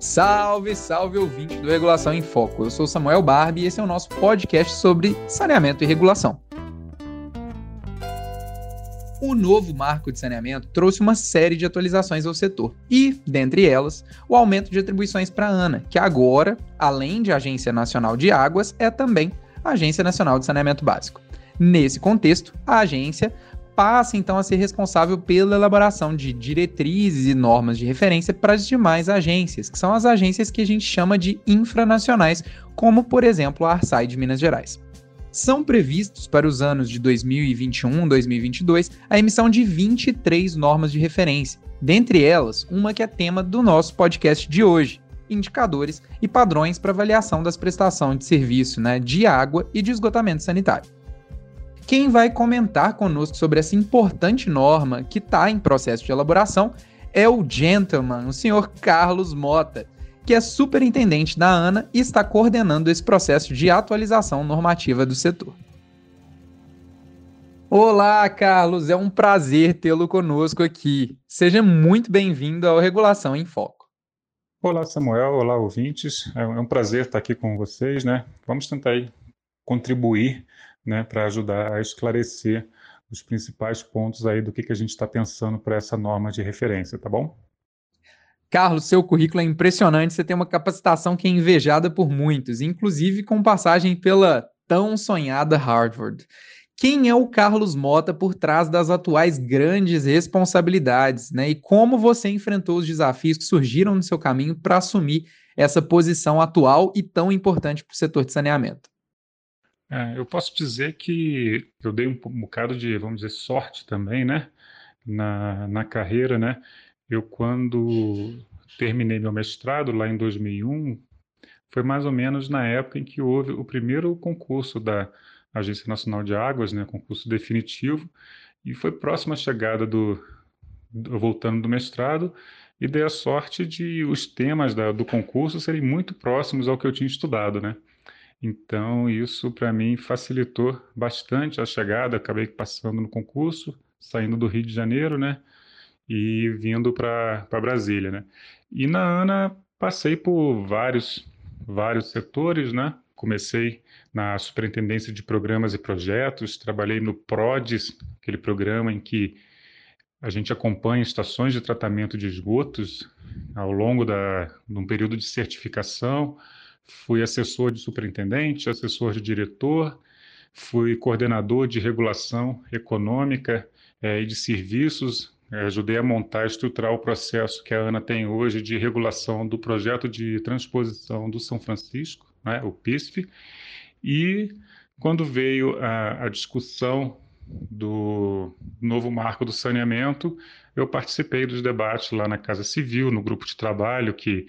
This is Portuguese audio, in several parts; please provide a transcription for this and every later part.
Salve, salve ouvinte do Regulação em Foco. Eu sou Samuel Barbie e esse é o nosso podcast sobre saneamento e regulação. O novo marco de saneamento trouxe uma série de atualizações ao setor e, dentre elas, o aumento de atribuições para a ANA, que agora, além de Agência Nacional de Águas, é também Agência Nacional de Saneamento Básico. Nesse contexto, a agência passa então a ser responsável pela elaboração de diretrizes e normas de referência para as demais agências, que são as agências que a gente chama de infranacionais, como por exemplo a Arsai de Minas Gerais. São previstos para os anos de 2021 2022 a emissão de 23 normas de referência, dentre elas uma que é tema do nosso podcast de hoje, indicadores e padrões para avaliação das prestações de serviço né, de água e de esgotamento sanitário. Quem vai comentar conosco sobre essa importante norma que está em processo de elaboração é o gentleman, o senhor Carlos Mota, que é superintendente da ANA e está coordenando esse processo de atualização normativa do setor. Olá, Carlos, é um prazer tê-lo conosco aqui. Seja muito bem-vindo ao Regulação em Foco. Olá, Samuel. Olá, ouvintes. É um prazer estar aqui com vocês, né? Vamos tentar aí contribuir né, para ajudar a esclarecer os principais pontos aí do que, que a gente está pensando para essa norma de referência, tá bom? Carlos, seu currículo é impressionante, você tem uma capacitação que é invejada por muitos, inclusive com passagem pela tão sonhada Harvard. Quem é o Carlos Mota por trás das atuais grandes responsabilidades, né? E como você enfrentou os desafios que surgiram no seu caminho para assumir essa posição atual e tão importante para o setor de saneamento? É, eu posso dizer que eu dei um bocado de, vamos dizer, sorte também, né? Na, na carreira, né? Eu, quando terminei meu mestrado lá em 2001, foi mais ou menos na época em que houve o primeiro concurso da Agência Nacional de Águas, né? Concurso definitivo, e foi próximo à chegada do, do voltando do mestrado, e dei a sorte de os temas da, do concurso serem muito próximos ao que eu tinha estudado, né? Então, isso para mim facilitou bastante a chegada. Acabei passando no concurso, saindo do Rio de Janeiro, né? E vindo para Brasília, né? E na ANA passei por vários, vários setores, né? Comecei na Superintendência de Programas e Projetos, trabalhei no PRODES, aquele programa em que a gente acompanha estações de tratamento de esgotos ao longo de um período de certificação fui assessor de superintendente, assessor de diretor, fui coordenador de regulação econômica é, e de serviços. É, ajudei a montar e estruturar o processo que a ANA tem hoje de regulação do projeto de transposição do São Francisco, né, o PISF. E quando veio a, a discussão do novo marco do saneamento, eu participei dos debates lá na Casa Civil, no grupo de trabalho que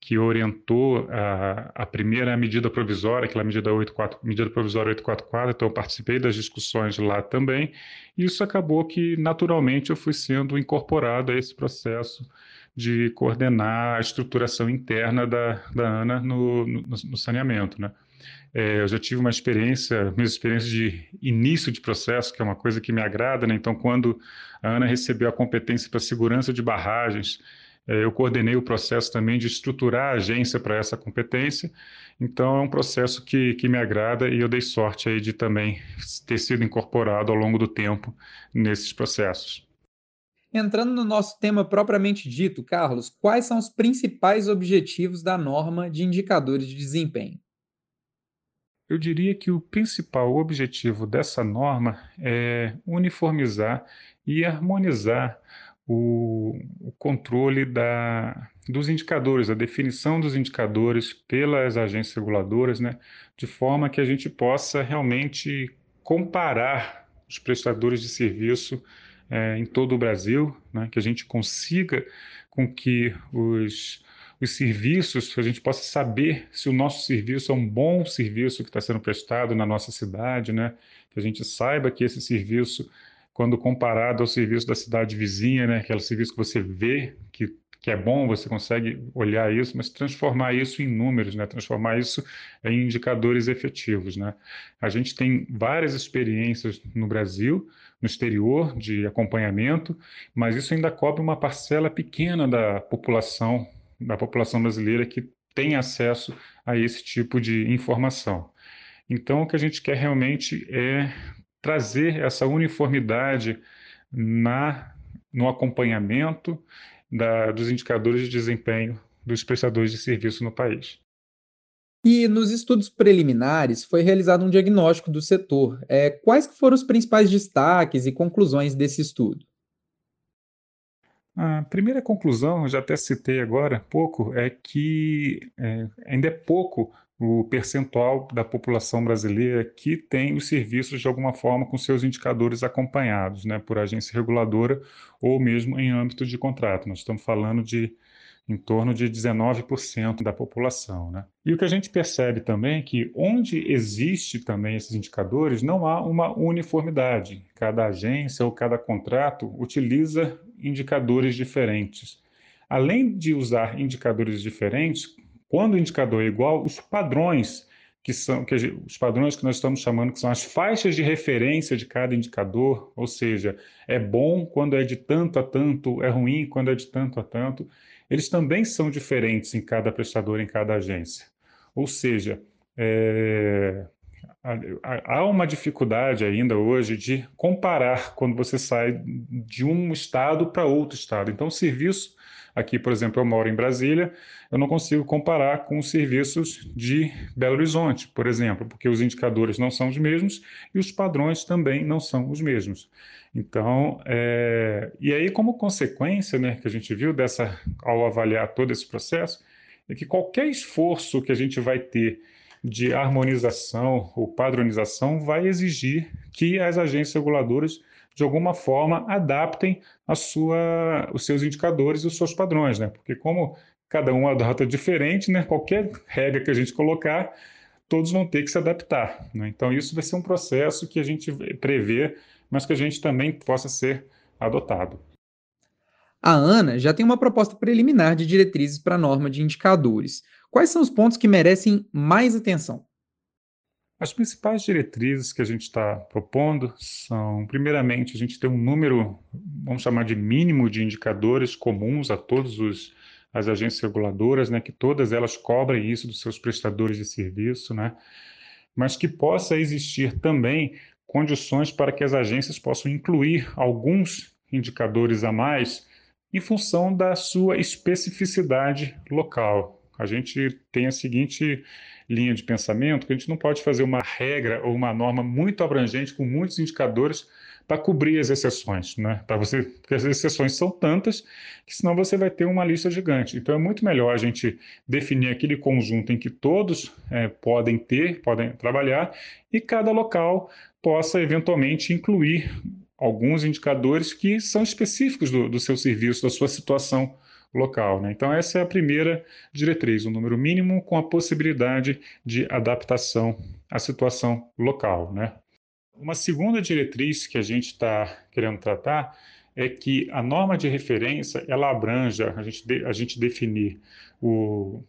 que orientou a, a primeira medida provisória, aquela medida, 84, medida provisória 844, então eu participei das discussões lá também, e isso acabou que, naturalmente, eu fui sendo incorporado a esse processo de coordenar a estruturação interna da, da ANA no, no, no saneamento, né? É, eu já tive uma experiência, minhas experiências de início de processo, que é uma coisa que me agrada, né? Então, quando a ANA recebeu a competência para segurança de barragens, eu coordenei o processo também de estruturar a agência para essa competência, então é um processo que, que me agrada e eu dei sorte aí de também ter sido incorporado ao longo do tempo nesses processos. Entrando no nosso tema propriamente dito, Carlos, quais são os principais objetivos da norma de indicadores de desempenho? Eu diria que o principal objetivo dessa norma é uniformizar e harmonizar o, o controle da, dos indicadores, a definição dos indicadores pelas agências reguladoras, né, de forma que a gente possa realmente comparar os prestadores de serviço é, em todo o Brasil, né, que a gente consiga com que os, os serviços, a gente possa saber se o nosso serviço é um bom serviço que está sendo prestado na nossa cidade, né, que a gente saiba que esse serviço quando comparado ao serviço da cidade vizinha, né, aquele serviço que você vê que, que é bom, você consegue olhar isso, mas transformar isso em números, né, transformar isso em indicadores efetivos. Né. A gente tem várias experiências no Brasil, no exterior, de acompanhamento, mas isso ainda cobre uma parcela pequena da população da população brasileira que tem acesso a esse tipo de informação. Então, o que a gente quer realmente é trazer essa uniformidade na, no acompanhamento da, dos indicadores de desempenho dos prestadores de serviço no país. E nos estudos preliminares foi realizado um diagnóstico do setor. É, quais foram os principais destaques e conclusões desse estudo? A primeira conclusão, já até citei agora pouco, é que é, ainda é pouco o percentual da população brasileira que tem os serviços de alguma forma com seus indicadores acompanhados, né, por agência reguladora ou mesmo em âmbito de contrato. Nós estamos falando de em torno de 19% da população. Né? E o que a gente percebe também é que onde existe também esses indicadores, não há uma uniformidade. Cada agência ou cada contrato utiliza indicadores diferentes. Além de usar indicadores diferentes, quando o indicador é igual, os padrões que são que os padrões que nós estamos chamando que são as faixas de referência de cada indicador, ou seja, é bom quando é de tanto a tanto, é ruim quando é de tanto a tanto eles também são diferentes em cada prestador, em cada agência. Ou seja, é, há uma dificuldade ainda hoje de comparar quando você sai de um estado para outro estado. Então, o serviço, aqui, por exemplo, eu moro em Brasília, eu não consigo comparar com os serviços de Belo Horizonte, por exemplo, porque os indicadores não são os mesmos e os padrões também não são os mesmos. Então, é, e aí como consequência, né, que a gente viu dessa, ao avaliar todo esse processo, é que qualquer esforço que a gente vai ter de harmonização ou padronização vai exigir que as agências reguladoras de alguma forma adaptem a sua, os seus indicadores e os seus padrões, né? Porque como cada um adota diferente, né? Qualquer regra que a gente colocar, todos vão ter que se adaptar. Né? Então isso vai ser um processo que a gente prevê mas que a gente também possa ser adotado. A ANA já tem uma proposta preliminar de diretrizes para a norma de indicadores. Quais são os pontos que merecem mais atenção? As principais diretrizes que a gente está propondo são, primeiramente, a gente tem um número, vamos chamar de mínimo de indicadores comuns a todas as agências reguladoras, né, que todas elas cobrem isso dos seus prestadores de serviço, né, mas que possa existir também condições para que as agências possam incluir alguns indicadores a mais em função da sua especificidade local. A gente tem a seguinte linha de pensamento, que a gente não pode fazer uma regra ou uma norma muito abrangente com muitos indicadores para cobrir as exceções, né? Para você, porque as exceções são tantas que senão você vai ter uma lista gigante. Então é muito melhor a gente definir aquele conjunto em que todos é, podem ter, podem trabalhar e cada local possa eventualmente incluir alguns indicadores que são específicos do, do seu serviço, da sua situação local. Né? Então, essa é a primeira diretriz, o um número mínimo com a possibilidade de adaptação à situação local. Né? Uma segunda diretriz que a gente está querendo tratar é que a norma de referência ela abranja a gente, de, a gente definir o,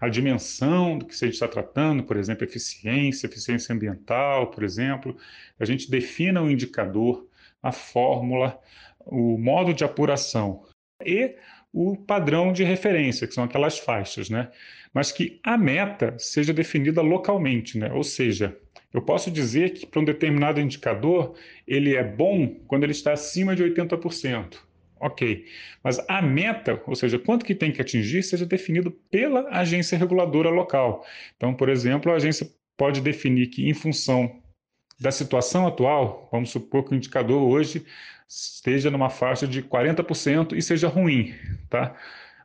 a dimensão do que a gente está tratando, por exemplo, eficiência, eficiência ambiental, por exemplo, a gente defina o indicador, a fórmula, o modo de apuração e o padrão de referência, que são aquelas faixas, né? Mas que a meta seja definida localmente, né? Ou seja, eu posso dizer que para um determinado indicador ele é bom quando ele está acima de 80%. Ok. Mas a meta, ou seja, quanto que tem que atingir, seja definido pela agência reguladora local. Então, por exemplo, a agência pode definir que, em função da situação atual, vamos supor que o indicador hoje esteja numa faixa de 40% e seja ruim, tá?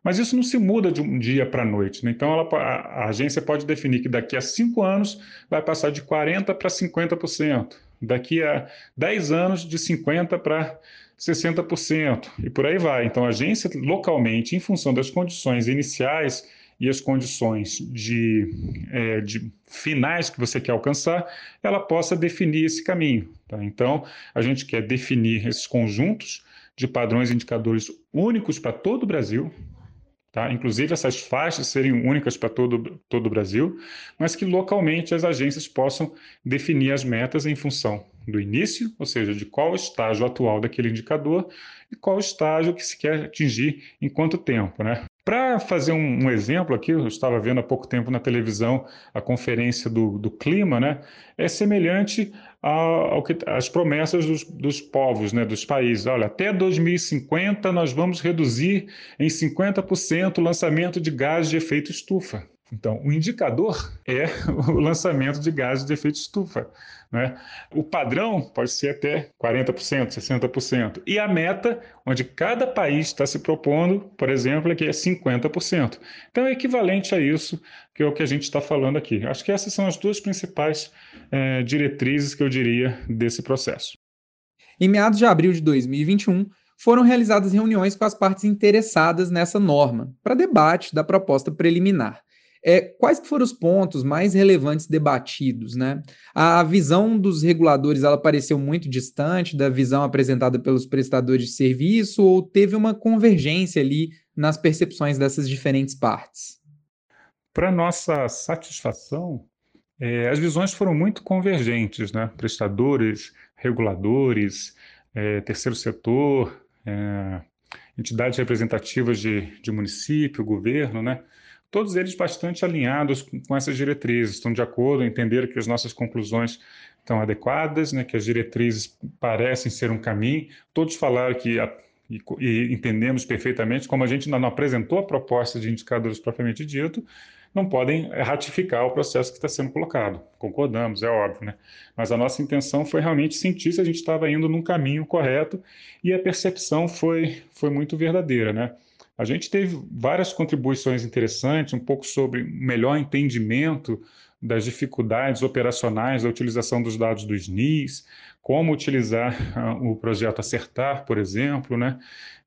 Mas isso não se muda de um dia para a noite. Né? Então, ela, a, a, agência pode definir que daqui a cinco anos vai passar de 40% para 50%. Daqui a 10 anos, de 50% para 60%, e por aí vai. Então, a agência localmente, em função das condições iniciais e as condições de, é, de finais que você quer alcançar, ela possa definir esse caminho. Tá? Então, a gente quer definir esses conjuntos de padrões e indicadores únicos para todo o Brasil, Tá? Inclusive essas faixas serem únicas para todo, todo o Brasil, mas que localmente as agências possam definir as metas em função do início, ou seja, de qual estágio atual daquele indicador e qual estágio que se quer atingir em quanto tempo, né? Para fazer um, um, exemplo aqui, eu estava vendo há pouco tempo na televisão a conferência do, do clima, né? É semelhante ao, que as promessas dos, dos, povos, né? Dos países. Olha, até 2050 nós vamos reduzir em 50% o lançamento de gás de efeito estufa. Então, o indicador é o lançamento de gases de efeito estufa. Né? O padrão pode ser até 40%, 60%. E a meta, onde cada país está se propondo, por exemplo, é que é 50%. Então, é equivalente a isso que é o que a gente está falando aqui. Acho que essas são as duas principais é, diretrizes que eu diria desse processo. Em meados de abril de 2021, foram realizadas reuniões com as partes interessadas nessa norma, para debate da proposta preliminar. É, quais foram os pontos mais relevantes debatidos, né? A visão dos reguladores ela pareceu muito distante da visão apresentada pelos prestadores de serviço ou teve uma convergência ali nas percepções dessas diferentes partes? Para nossa satisfação, é, as visões foram muito convergentes, né? Prestadores, reguladores, é, terceiro setor, é, entidades representativas de, de município, governo, né? Todos eles bastante alinhados com, essas diretrizes, estão de acordo, entenderam que as nossas conclusões estão adequadas, né, que as diretrizes parecem ser um caminho. Todos falaram que a, e, e, entendemos perfeitamente, como a gente não apresentou a proposta de indicadores propriamente dito, não podem ratificar o processo que está sendo colocado. Concordamos, é óbvio, né? Mas a nossa intenção foi realmente sentir se a gente estava indo num caminho correto e a percepção foi, foi muito verdadeira, né? A gente teve várias contribuições interessantes, um pouco sobre melhor entendimento das dificuldades operacionais da utilização dos dados do SNIS, como utilizar uh, o projeto Acertar, por exemplo, né?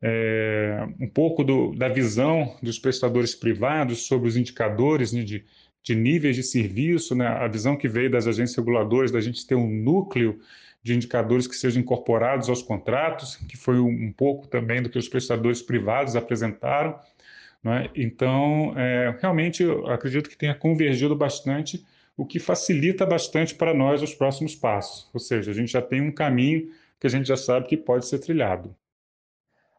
É, um pouco do, da visão dos prestadores privados sobre os indicadores né, de, de níveis de serviço, né? a visão que veio das agências reguladoras da gente ter um núcleo de indicadores que sejam incorporados aos contratos, que foi um pouco também do que os prestadores privados apresentaram. É? Então, é, realmente, acredito que tenha convergido bastante, o que facilita bastante para nós os próximos passos. Ou seja, a gente já tem um caminho que a gente já sabe que pode ser trilhado.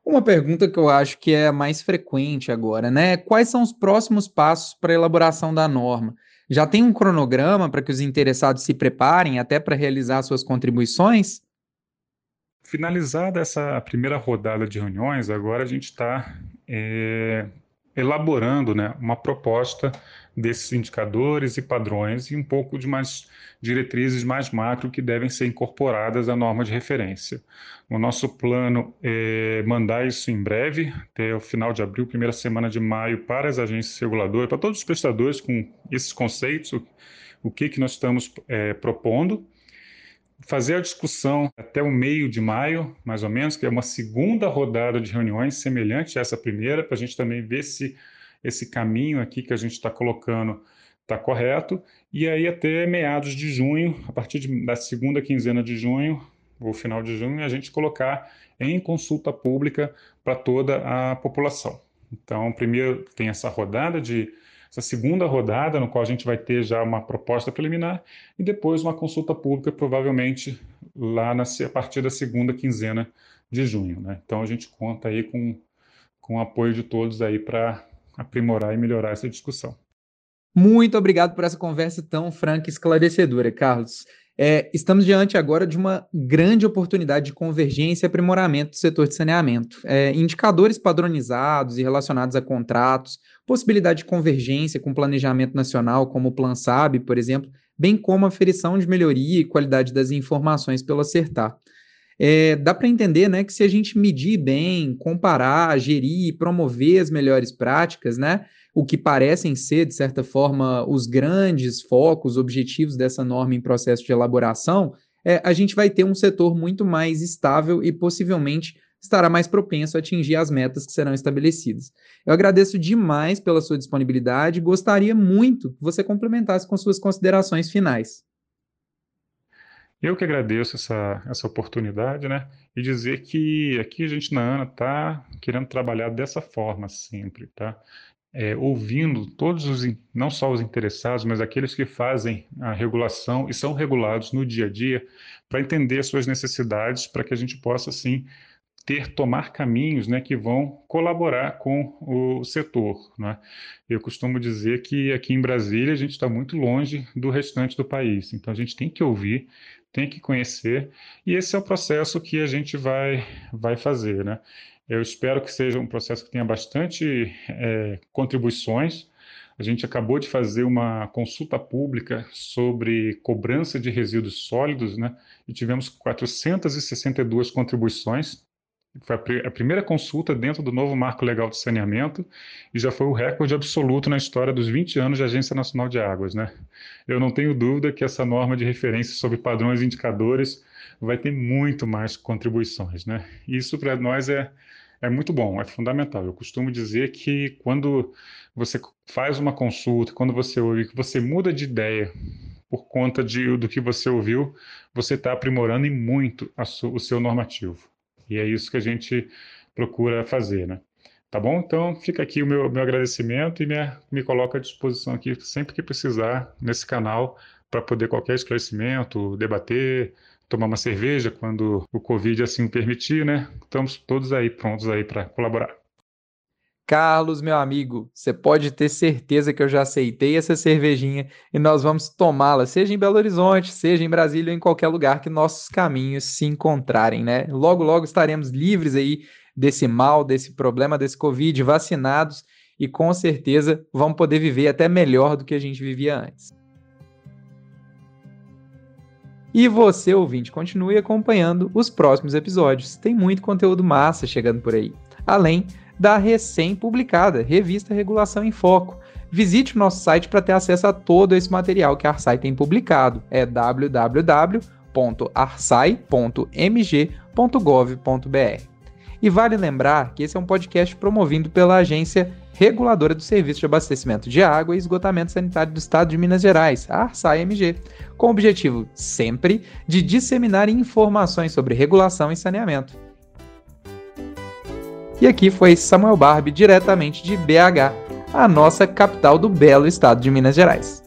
Uma pergunta que eu acho que é mais frequente agora, né? Quais são os próximos passos para a elaboração da norma? Já tem um cronograma para que os interessados se preparem até para realizar suas contribuições? Finalizada essa primeira rodada de reuniões, agora a gente está é, elaborando né, uma proposta desses indicadores e padrões e um pouco de mais diretrizes mais macro que devem ser incorporadas à norma de referência. O nosso plano é mandar isso em breve, até o final de abril, primeira semana de maio, para as agências reguladoras, para todos os prestadores com esses conceitos, o, que, que nós estamos é, propondo, fazer a discussão até o meio de maio, mais ou menos, que é uma segunda rodada de reuniões semelhante a essa primeira, para a gente também ver se esse caminho aqui que a gente está colocando está correto. E aí até meados de junho, a partir de, da segunda quinzena de junho, ou final de junho, a gente colocar em consulta pública para toda a população. Então, primeiro tem essa rodada de essa segunda rodada, no qual a gente vai ter já uma proposta preliminar, e depois uma consulta pública, provavelmente lá na, a partir da segunda quinzena de junho. Né? Então a gente conta aí com, com o apoio de todos aí para aprimorar e melhorar essa discussão. Muito obrigado por essa conversa tão franca e esclarecedora, Carlos. É, estamos diante agora de uma grande oportunidade de convergência e aprimoramento do setor de saneamento. É, indicadores padronizados e relacionados a contratos, possibilidade de convergência com planejamento nacional, como o Plan SAB, por exemplo, bem como aferição de melhoria e qualidade das informações pelo acertar. É, dá para entender né, que se a gente medir bem, comparar, gerir e promover as melhores práticas, né, o que parecem ser, de certa forma, os grandes focos, objetivos dessa norma em processo de elaboração, é, a gente vai ter um setor muito mais estável e possivelmente estará mais propenso a atingir as metas que serão estabelecidas. Eu agradeço demais pela sua disponibilidade e gostaria muito que você complementasse com suas considerações finais. Eu que agradeço essa, essa oportunidade, né? E dizer que aqui a gente na ANA está querendo trabalhar dessa forma sempre, tá? é, ouvindo todos os, não só os interessados, mas aqueles que fazem a regulação e são regulados no dia a dia, para entender as suas necessidades, para que a gente possa, assim, ter, tomar caminhos né, que vão colaborar com o setor. Né? Eu costumo dizer que aqui em Brasília a gente está muito longe do restante do país, então a gente tem que ouvir, tem que conhecer, e esse é o processo que a gente vai, vai fazer. Né? Eu espero que seja um processo que tenha bastante é, contribuições. A gente acabou de fazer uma consulta pública sobre cobrança de resíduos sólidos, né? E tivemos 462 contribuições. Foi a, a, primeira consulta dentro do novo marco legal de saneamento e já foi o recorde absoluto na história dos 20 anos de Agência Nacional de Águas. Né? Eu não tenho dúvida que essa norma de referência sobre padrões e indicadores vai ter muito mais contribuições. Né? Isso para nós é, é muito bom, é fundamental. Eu costumo dizer que quando você faz uma consulta, quando você ouve, que você muda de ideia por conta de, do que você ouviu, você está aprimorando e muito o seu normativo. E é isso que a gente procura fazer, né? Tá bom? Então fica aqui o meu, meu agradecimento e me, me coloco à disposição aqui sempre que precisar nesse canal para poder qualquer esclarecimento, debater, tomar uma cerveja quando o Covid assim permitir, né? Estamos todos aí prontos aí para colaborar. Carlos, meu amigo, você pode ter certeza que eu já aceitei essa cervejinha e nós vamos tomá-la, seja em Belo Horizonte, seja em Brasília ou em qualquer lugar que nossos caminhos se encontrarem, né? Logo, logo estaremos livres aí desse mal, desse problema, desse Covid, vacinados e com certeza vamos poder viver até melhor do que a gente vivia antes. E você, ouvinte, continue acompanhando os próximos episódios. Tem muito conteúdo massa chegando por aí. Além da recém-publicada Revista Regulação em Foco. Visite o nosso site para ter acesso a todo esse material que a Arsai tem publicado. É www.arsai.mg.gov.br. E vale lembrar que esse é um podcast promovido pela Agência Reguladora do Serviço de Abastecimento de Água e Esgotamento Sanitário do Estado de Minas Gerais, a Arsai-MG, com o objetivo sempre de disseminar informações sobre regulação e saneamento. E aqui foi Samuel Barbie, diretamente de BH, a nossa capital do belo estado de Minas Gerais.